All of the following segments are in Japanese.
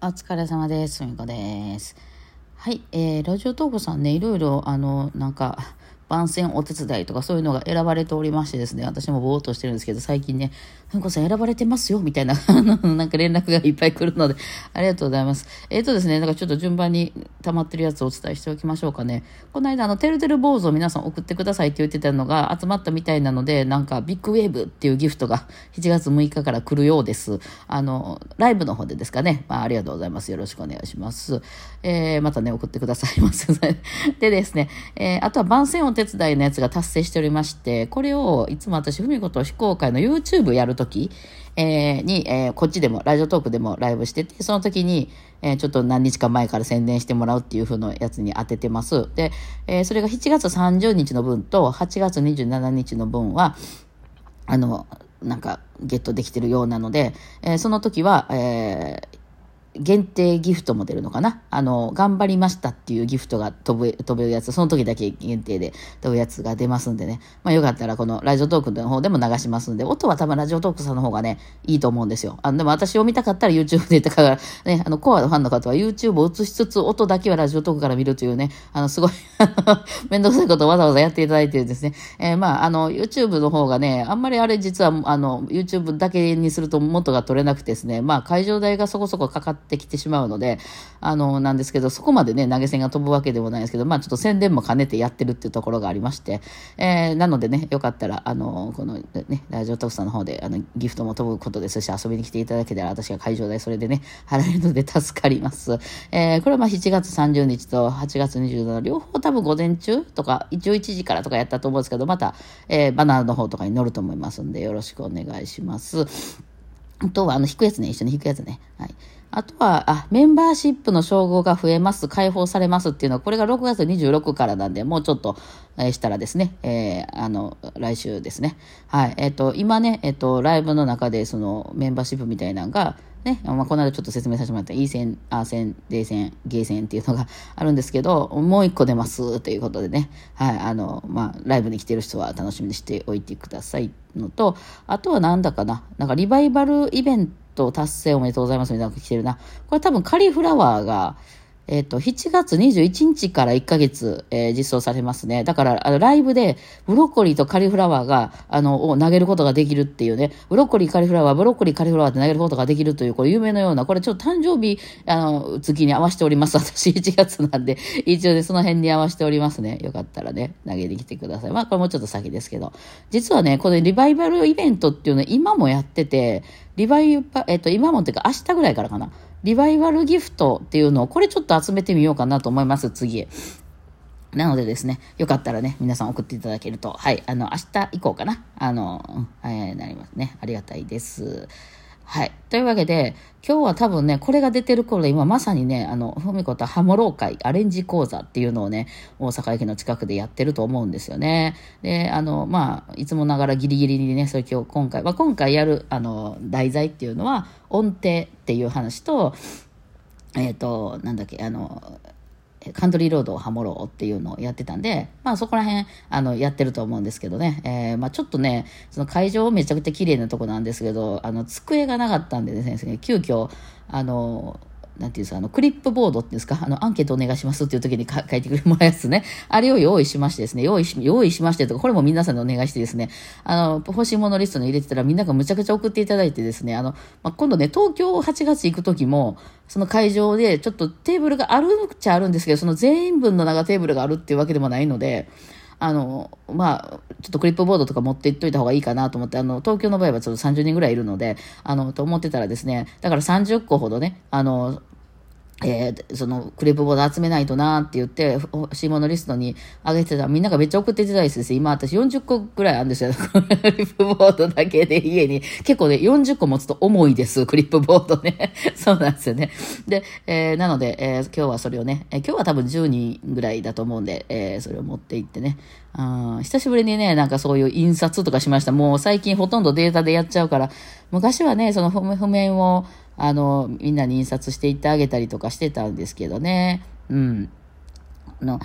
お疲れ様です。みこです。はい、えー、ラジオトークさんね、いろいろ、あの、なんか、番宣お手伝いとかそういうのが選ばれておりましてですね、私もぼーっとしてるんですけど、最近ね、ふんこさん選ばれてますよ、みたいな、あの、なんか連絡がいっぱい来るので、ありがとうございます。えっ、ー、とですね、なんかちょっと順番に溜まってるやつをお伝えしておきましょうかね。この間、あの、てるてる坊主を皆さん送ってくださいって言ってたのが集まったみたいなので、なんかビッグウェーブっていうギフトが7月6日から来るようです。あの、ライブの方でですかね。まあ、ありがとうございます。よろしくお願いします。えー、またね、送ってくださいませ。でですね、えー、あとは番宣お手伝いのやつが達成しておりまして、これをいつも私、ふみこと非公開の YouTube やるとき、えー、に、えー、こっちでも、ラジオトークでもライブしてて、その時に、えー、ちょっと何日か前から宣伝してもらうっていう風のやつに当ててます。で、えー、それが7月30日の分と8月27日の分は、あの、なんか、ゲットできてるようなので、えー、その時は、えー、限定ギフトも出るのかな？あの、頑張りましたっていうギフトが飛ぶ、飛ぶやつ、その時だけ限定で飛ぶやつが出ますんでね。まあよかったらこのラジオトークの方でも流しますんで、音は多分ラジオトークさんの方がね、いいと思うんですよ。あの、でも私を見たかったら YouTube で、だからね、あの、コアのファンの方は YouTube を映しつつ、音だけはラジオトークから見るというね、あの、すごい めんどくさいことをわざわざやっていただいてるんですね。えー、まあ、あの、YouTube の方がね、あんまりあれ実は、あの、YouTube だけにすると元が取れなくてですね、まあ、会場代がそこそこかかってきてしまうので、あの、なんですけど、そこまでね、投げ銭が飛ぶわけでもないですけど、まあちょっと宣伝も兼ねてやってるっていうところがありまして、えー、なのでね、よかったら、あの、このね、ラジオトークさんの方で、あの、ギフトも飛ぶことですし、遊びに来ていただけたら、私が会場代それでね、払えるので助かります。えー、これはまあ7月30日と8月27日、両方多分午前中とか、11時からとかやったと思うんですけど、また、えー、バナーの方とかに載ると思いますんで、よろしくお願いします。あとは、あの、引くやつね、一緒に引くやつね。はい。あとは、あ、メンバーシップの称号が増えます、解放されますっていうのは、これが6月26からなんで、もうちょっと、え、したらですね、えー、あの、来週ですね。はい。えっ、ー、と、今ね、えっ、と、ライブの中で、その、メンバーシップみたいなのが、ね、まあ、この間ちょっと説明させてもらった E 線、A 線、D 線、ゲー線っていうのが あるんですけど、もう一個出ますということでね、はい、あの、まあ、ライブに来てる人は楽しみにしておいてくださいのと、あとはなんだかな、なんかリバイバルイベント達成おめでとうございますみたいなのが来てるな。これ多分カリフラワーが、えっ、ー、と、7月21日から1ヶ月、えー、実装されますね。だから、あの、ライブで、ブロッコリーとカリフラワーが、あの、を投げることができるっていうね、ブロッコリー、カリフラワー、ブロッコリー、カリフラワーって投げることができるという、これ夢のような、これちょっと誕生日、あの、月に合わせております。私1月なんで、一応ね、その辺に合わせておりますね。よかったらね、投げてきてください。まあ、これもうちょっと先ですけど。実はね、これリバイバルイベントっていうの今もやってて、リバイバ、えっ、と、今もっていうか明日ぐらいからかな。リバイバルギフトっていうのを、これちょっと集めてみようかなと思います、次。なのでですね、よかったらね、皆さん送っていただけると、はい、あの、明日行こうかな、あの、えー、なりますね。ありがたいです。はい。というわけで、今日は多分ね、これが出てる頃で、今まさにね、あの、ふみことハモロー会アレンジ講座っていうのをね、大阪駅の近くでやってると思うんですよね。で、あの、まあ、いつもながらギリギリにね、それ今日、今回、まあ、今回やる、あの、題材っていうのは、音程っていう話と、えっ、ー、と、なんだっけ、あの、カントリーロードをハモろうっていうのをやってたんで、まあそこら辺、あの、やってると思うんですけどね。えー、まあちょっとね、その会場めちゃくちゃ綺麗なとこなんですけど、あの、机がなかったんでですね、急遽、あの、なんていうんですか、あの、クリップボードっていうんですか、あの、アンケートお願いしますっていう時に書いてくれもらやつね。あれを用意しましてですね、用意し、用意しましてとか、これも皆さんにお願いしてですね、あの、欲しいものリストに入れてたらみんながむちゃくちゃ送っていただいてですね、あの、まあ、今度ね、東京8月行く時も、その会場でちょっとテーブルがあるっちゃあるんですけど、その全員分の長テーブルがあるっていうわけでもないので、あの、まあ、ちょっとクリップボードとか持っていっといた方がいいかなと思って、あの、東京の場合はちょっと30人ぐらいいるので、あの、と思ってたらですね、だから30個ほどね、あの、えー、そのクリップボード集めないとなって言って、欲しいものリストに上げてたらみんながめっちゃ送っていただいてですね、今私40個ぐらいあるんですよ。クリップボードだけで家に。結構ね、40個持つと重いです、クリップボードね。そうなんですよね。で、えー、なので、えー、今日はそれをね、えー、今日は多分10人ぐらいだと思うんで、えー、それを持って行ってね。あ久しぶりにね、なんかそういう印刷とかしました。もう最近ほとんどデータでやっちゃうから、昔はね、その譜面を、あの、みんなに印刷していってあげたりとかしてたんですけどね。うん。あの、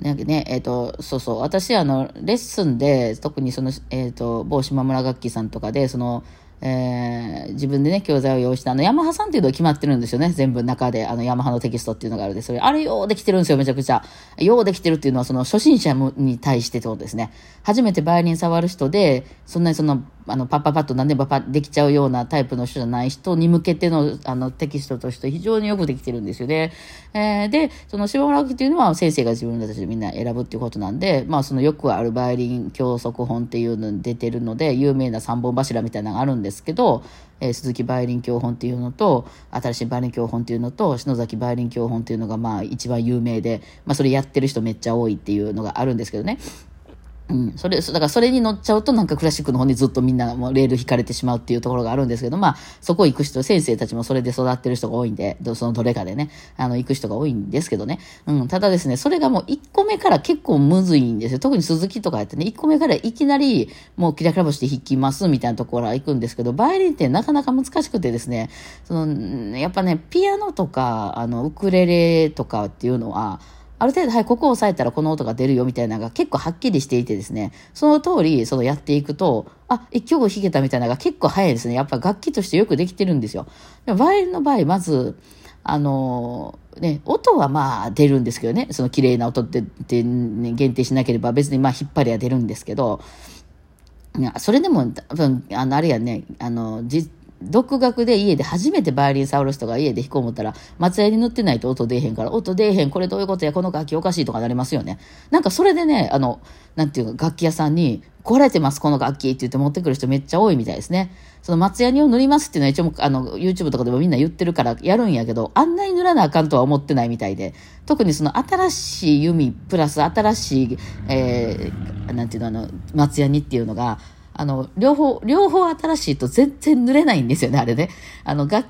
なんかね、えっ、ー、と、そうそう、私、あの、レッスンで、特にその、えっ、ー、と、某島村楽器さんとかで、その、えー、自分でね、教材を用意して、あの、ヤマハさんっていうのは決まってるんですよね。全部中で、あの、ヤマハのテキストっていうのがあるんで、それ、あれようできてるんですよ、めちゃくちゃ。ようできてるっていうのは、その、初心者に対してってことですね。初めてバイオリン触る人で、そんなにその、あの、パッパパッと何でもパッできちゃうようなタイプの人じゃない人に向けての、あの、テキストとして非常によくできてるんですよね。えー、で、その、下村っていうのは先生が自分たちでみんな選ぶっていうことなんで、まあ、そのよくあるバイオリン教則本っていうのに出てるので、有名な三本柱みたいなのがあるんですですけど、えー、鈴木バイオリン教本っていうのと、新しいバイオリン教本っていうのと、篠崎バイオリン教本っていうのがまあ一番有名で、まあそれやってる人めっちゃ多いっていうのがあるんですけどね。うん、それ、だからそれに乗っちゃうとなんかクラシックの方にずっとみんなもうレール引かれてしまうっていうところがあるんですけど、まあそこ行く人、先生たちもそれで育ってる人が多いんで、そのどれかでね、あの行く人が多いんですけどね。うん、ただですね、それがもう1個目から結構むずいんですよ。特に鈴木とかやってね、1個目からいきなりもうキラキラ星で弾きますみたいなところは行くんですけど、バイオリンってなかなか難しくてですね、その、やっぱね、ピアノとか、あの、ウクレレとかっていうのは、ある程度、はい、ここを押さえたらこの音が出るよみたいなのが結構はっきりしていてですね、その通り、そのやっていくと、あ、一曲弾けたみたいなのが結構早いですね。やっぱ楽器としてよくできてるんですよ。でもバイオリンの場合、まず、あのね、音はまあ出るんですけどね、その綺麗な音って、でね、限定しなければ別にまあ引っ張りは出るんですけど、それでも多分、あの、あれやね、あの、実、独学で家で初めてバイオリン触る人が家で弾こう思ったら、松屋に塗ってないと音出えへんから、音出えへん、これどういうことや、この楽器おかしいとかなりますよね。なんかそれでね、あの、なんていうか、楽器屋さんに、壊れてます、この楽器って言って持ってくる人めっちゃ多いみたいですね。その松ヤニを塗りますっていうのは一応、あの、YouTube とかでもみんな言ってるからやるんやけど、あんなに塗らなあかんとは思ってないみたいで、特にその新しい弓プラス新しい、えー、なんていうの、あの、松ヤニっていうのが、あの、両方、両方新しいと全然濡れないんですよね、あれね。あの、楽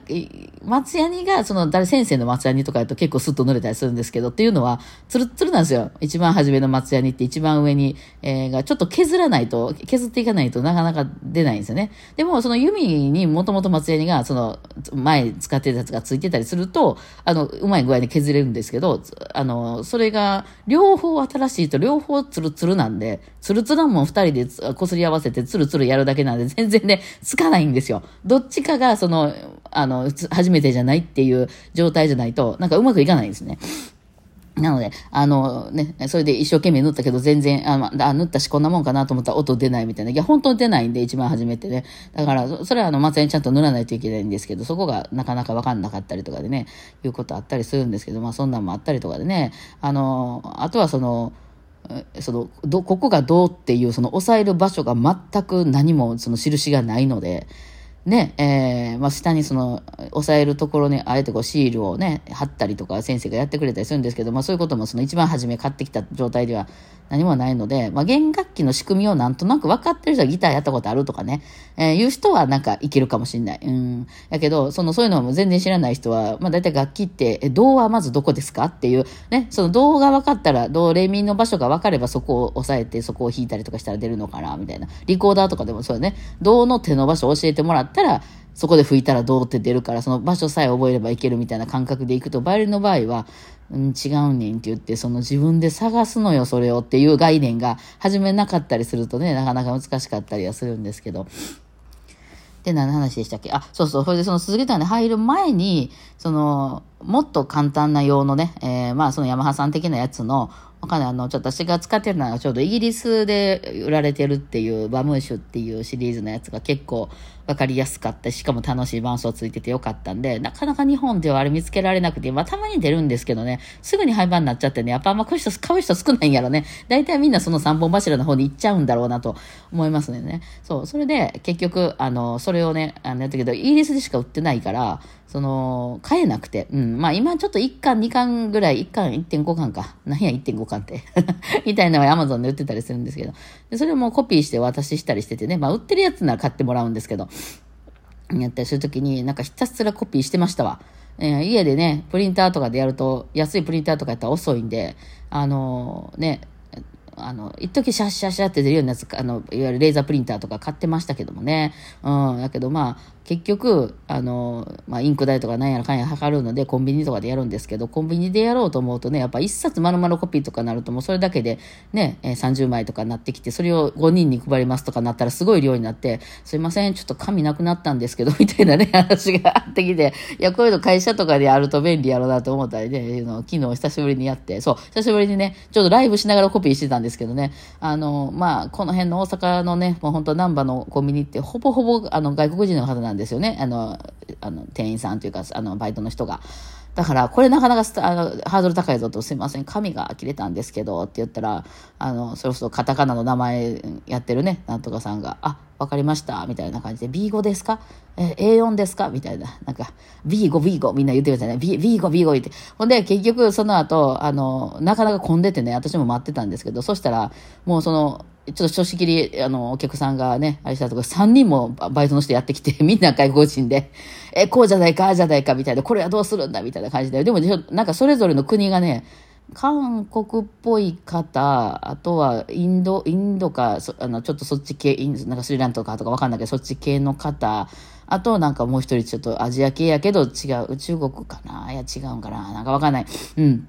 松ヤニが、その、誰先生の松ヤニとかやと結構スッと濡れたりするんですけど、っていうのは、ツルツルなんですよ。一番初めの松ヤニって一番上に、えー、が、ちょっと削らないと、削っていかないとなかなか出ないんですよね。でも、その弓にもともと松ヤニが、その、前使ってたやつがついてたりすると、あの、うまい具合に削れるんですけど、あの、それが、両方新しいと両方ツルツルなんで、ツルツルも二人で擦り合わせてツルツルやるだけなんで、全然ね、つかないんですよ。どっちかが、その、あの、初めてじゃないっていう状態じゃないと、なんかうまくいかないんですね。なので、あのね、それで一生懸命塗ったけど全然、あ、まあ、塗ったしこんなもんかなと思ったら音出ないみたいな。いや、本当に出ないんで、一番初めてね。だから、それはあの、松屋にちゃんと塗らないといけないんですけど、そこがなかなかわかんなかったりとかでね、いうことあったりするんですけど、まあそんなんもあったりとかでね、あの、あとはその、そのどここがどうっていうその抑える場所が全く何もその印がないので、ね、えー、まあ、下にその、押さえるところに、あえてこうシールをね、貼ったりとか先生がやってくれたりするんですけど、まあそういうこともその一番初め買ってきた状態では何もないので、まあ弦楽器の仕組みをなんとなく分かってる人はギターやったことあるとかね、えー、いう人はなんかいけるかもしれない。うん。やけど、そのそういうのも全然知らない人は、まあ大体楽器って、え、銅はまずどこですかっていう、ね、その銅が分かったら、銅、レミの場所が分かればそこを押さえてそこを弾いたりとかしたら出るのかな、みたいな。リコーダーとかでもそうね、銅の手の場所を教えてもらったら、そこで拭いたらどうって出るから、その場所さえ覚えればいけるみたいな感覚でいくと、バイオリンの場合は、うん、違うねんって言って、その自分で探すのよ、それをっていう概念が始めなかったりするとね、なかなか難しかったりはするんですけど。で、何の話でしたっけ？あ、そうそう。それでその鈴木団に入る前に、その、もっと簡単な用のね、えー、まあそのヤマハさん的なやつのわかんない。あの、ちょっと私が使ってるのはちょうどイギリスで売られてるっていうバムーシュっていうシリーズのやつが結構わかりやすかったしかも楽しい伴奏ついててよかったんで、なかなか日本ではあれ見つけられなくて、まあたまに出るんですけどね、すぐに廃盤になっちゃってね、やっぱあんま買う人、買う人少ないんやろね。大体みんなその三本柱の方に行っちゃうんだろうなと思いますね。そう、それで結局、あの、それをね、あのやったけど、イギリスでしか売ってないから、その、買えなくて。うん。まあ今ちょっと1巻、2巻ぐらい、1巻1.5巻か。何や1.5巻って。みたいなのは Amazon で売ってたりするんですけど。でそれもコピーして渡ししたりしててね。まあ売ってるやつなら買ってもらうんですけど。やったりするときに、なんかひたすらコピーしてましたわ。えー、家でね、プリンターとかでやると、安いプリンターとかやったら遅いんで、あのー、ね、あの、一時シャッシャッシャって出るようなやつ、あの、いわゆるレーザープリンターとか買ってましたけどもね。うん。だけどまあ、結局、あの、まあ、インク代とかなんやらかんや測るので、コンビニとかでやるんですけど、コンビニでやろうと思うとね、やっぱ1冊丸々コピーとかなると、もうそれだけでね、30枚とかなってきて、それを5人に配りますとかなったらすごい量になって、すいません、ちょっと紙なくなったんですけど、みたいなね、話があってきて、いや、こういうの会社とかでやると便利やろうなと思ったりね、昨日久しぶりにやって、そう、久しぶりにね、ちょっとライブしながらコピーしてたんですけどね、あの、まあ、この辺の大阪のね、もう本当難波のコンビニってほぼほぼあの外国人の方なんですよね。あの、あの店員さんというか、あの、バイトの人が。だから、これなかなかあのハードル高いぞと、すいません、紙が切れたんですけど、って言ったら、あの、それこそカタカナの名前やってるね、なんとかさんが、あ、わかりました、みたいな感じで、B5 ですか？え、A4 ですか？みたいな、なんか、B5、B5、みんな言ってください。?B5、B5 言って。ほんで、結局、その後、あの、なかなか混んでてね、私も待ってたんですけど、そしたら、もうその、ちょっと正直り、あの、お客さんがね、あれしたとか、3人もバイトの人やってきて、みんな外国人で、え、こうじゃないか、あじゃないか、みたいな、これはどうするんだ、みたいな感じで。でも、なんかそれぞれの国がね、韓国っぽい方、あとはインド、インドか、あの、ちょっとそっち系、インなんかスリランカとかわかんないけど、そっち系の方、あとなんかもう一人ちょっとアジア系やけど違う、中国かな？いや違うんかな？なんかわかんない。うん。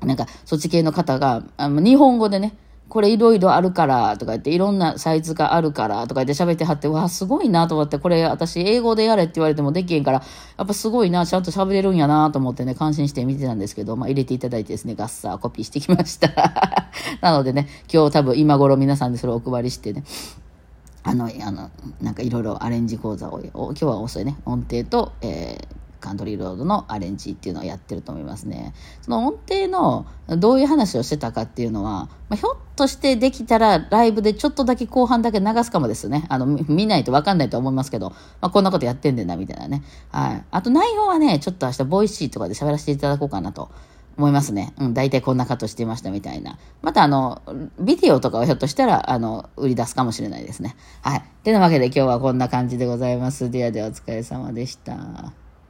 なんかそっち系の方が、あの日本語でね、これいろいろあるからとか言って、いろんなサイズがあるからとか言って喋ってはって、わあ、すごいなと思って、これ私英語でやれって言われてもできへんから、やっぱすごいな、ちゃんと喋れるんやなと思ってね、感心して見てたんですけど、まあ入れていただいてですね、ガッサーコピーしてきました。なのでね、今日多分今頃皆さんでそれをお配りしてね、あの、あの、なんかいろいろアレンジ講座を、今日は遅いね、音程と、えーカントリーロードのアレンジっていうのをやってると思いますね。その音程のどういう話をしてたかっていうのは、まあ、ひょっとしてできたらライブでちょっとだけ後半だけ流すかもですね。あの、見ないとわかんないと思いますけど、まあ、こんなことやってんねんな、みたいなね。はい。あと内容はね、ちょっと明日 Voicy とかで喋らせていただこうかなと。思いますね。うん、大体こんなカットしてましたみたいな。またあの、ビデオとかをひょっとしたら、あの、売り出すかもしれないですね。はい。てなわけで今日はこんな感じでございます。ではではお疲れ様でした。